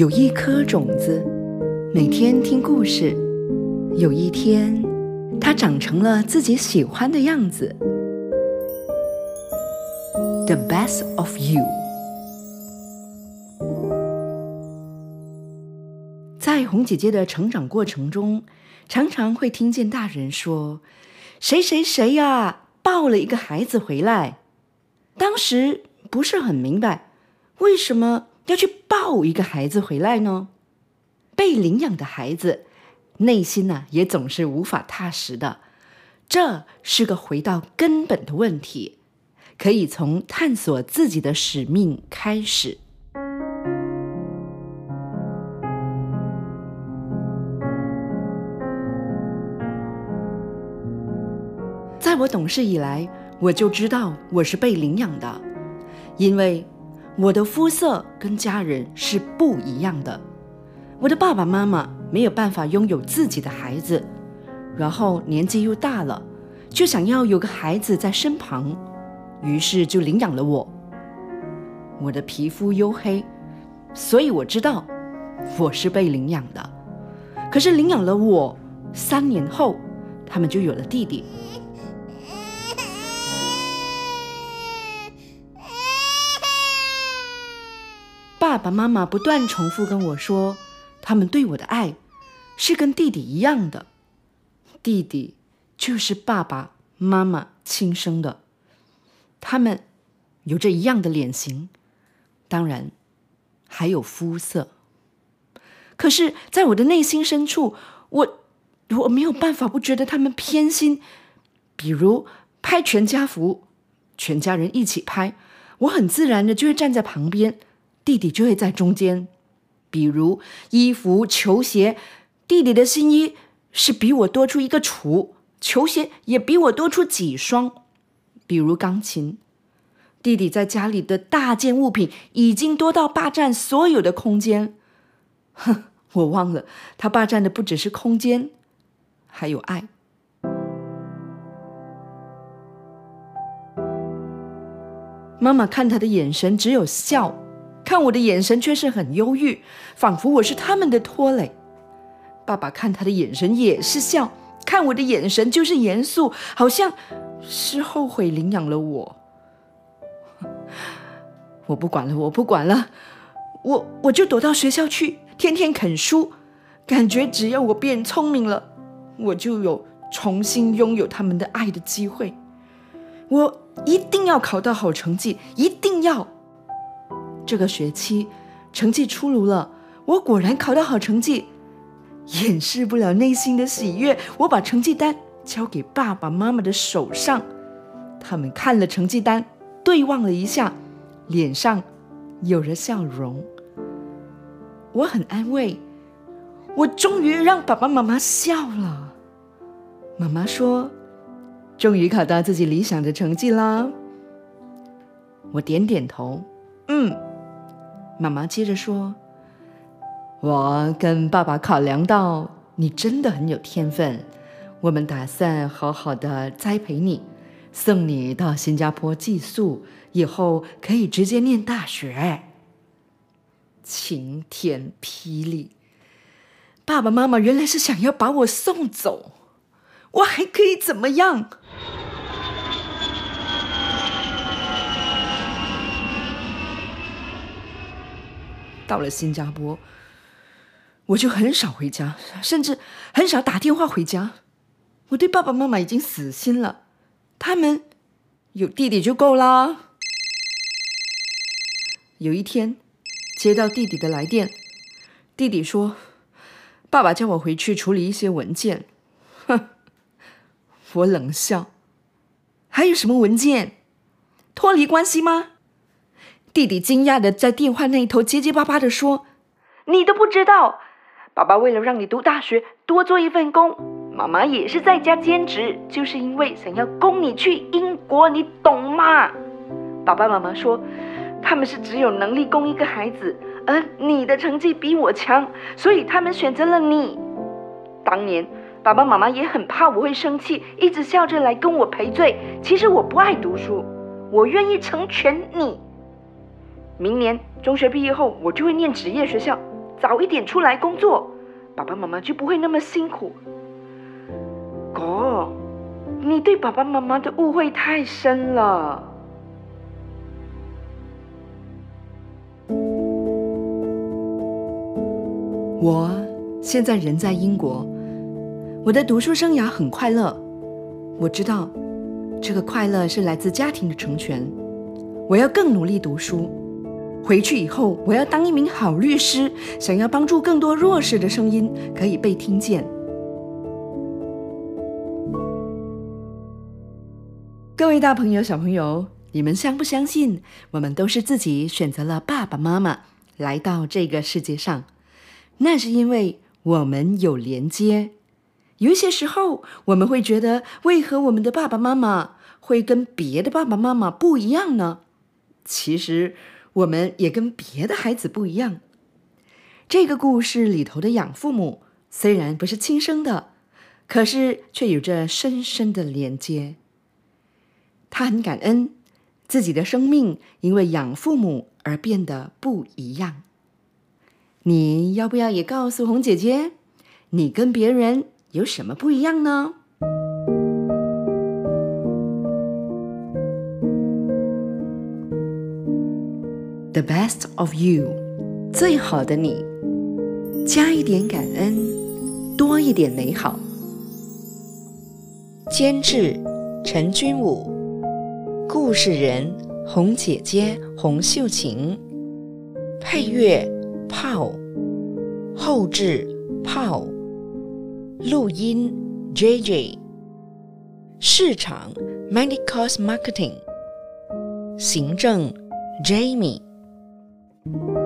有一颗种子，每天听故事。有一天，它长成了自己喜欢的样子。The best of you。在红姐姐的成长过程中，常常会听见大人说：“谁谁谁呀，抱了一个孩子回来。”当时不是很明白，为什么要去抱一个孩子回来呢？被领养的孩子，内心呢也总是无法踏实的。这是个回到根本的问题，可以从探索自己的使命开始。在我懂事以来。我就知道我是被领养的，因为我的肤色跟家人是不一样的。我的爸爸妈妈没有办法拥有自己的孩子，然后年纪又大了，就想要有个孩子在身旁，于是就领养了我。我的皮肤黝黑，所以我知道我是被领养的。可是领养了我三年后，他们就有了弟弟。爸爸妈妈不断重复跟我说，他们对我的爱是跟弟弟一样的，弟弟就是爸爸妈妈亲生的，他们有着一样的脸型，当然还有肤色。可是，在我的内心深处，我我没有办法不觉得他们偏心。比如拍全家福，全家人一起拍，我很自然的就会站在旁边。弟弟就会在中间，比如衣服、球鞋，弟弟的新衣是比我多出一个橱，球鞋也比我多出几双。比如钢琴，弟弟在家里的大件物品已经多到霸占所有的空间。哼，我忘了，他霸占的不只是空间，还有爱。妈妈看他的眼神只有笑。看我的眼神却是很忧郁，仿佛我是他们的拖累。爸爸看他的眼神也是笑，看我的眼神就是严肃，好像是后悔领养了我。我不管了，我不管了，我我就躲到学校去，天天啃书，感觉只要我变聪明了，我就有重新拥有他们的爱的机会。我一定要考到好成绩，一定要。这个学期成绩出炉了，我果然考到好成绩，掩饰不了内心的喜悦。我把成绩单交给爸爸妈妈的手上，他们看了成绩单，对望了一下，脸上有着笑容。我很安慰，我终于让爸爸妈妈笑了。妈妈说：“终于考到自己理想的成绩啦。”我点点头，嗯。妈妈接着说：“我跟爸爸考量到你真的很有天分，我们打算好好的栽培你，送你到新加坡寄宿，以后可以直接念大学。”晴天霹雳！爸爸妈妈原来是想要把我送走，我还可以怎么样？到了新加坡，我就很少回家，甚至很少打电话回家。我对爸爸妈妈已经死心了，他们有弟弟就够啦。有一天，接到弟弟的来电，弟弟说：“爸爸叫我回去处理一些文件。”哼，我冷笑：“还有什么文件？脱离关系吗？”弟弟惊讶的在电话那一头结结巴巴的说：“你都不知道，爸爸为了让你读大学，多做一份工，妈妈也是在家兼职，就是因为想要供你去英国，你懂吗？”爸爸妈妈说：“他们是只有能力供一个孩子，而你的成绩比我强，所以他们选择了你。当年爸爸妈妈也很怕我会生气，一直笑着来跟我赔罪。其实我不爱读书，我愿意成全你。”明年中学毕业后，我就会念职业学校，早一点出来工作，爸爸妈妈就不会那么辛苦。哥，你对爸爸妈妈的误会太深了。我现在人在英国，我的读书生涯很快乐。我知道，这个快乐是来自家庭的成全。我要更努力读书，回去以后我要当一名好律师，想要帮助更多弱势的声音可以被听见。各位大朋友、小朋友，你们相不相信，我们都是自己选择了爸爸妈妈来到这个世界上？那是因为我们有连接。有些时候，我们会觉得，为何我们的爸爸妈妈会跟别的爸爸妈妈不一样呢？其实，我们也跟别的孩子不一样。这个故事里头的养父母虽然不是亲生的，可是却有着深深的连接。他很感恩自己的生命因为养父母而变得不一样。你要不要也告诉红姐姐，你跟别人有什么不一样呢？The best of you，最好的你，加一点感恩，多一点美好。监制陈君武，故事人红姐姐洪秀琴，配乐。泡，后置泡，录音 J J，市场：Medicos Marketing，行政 Jamie。Thank you.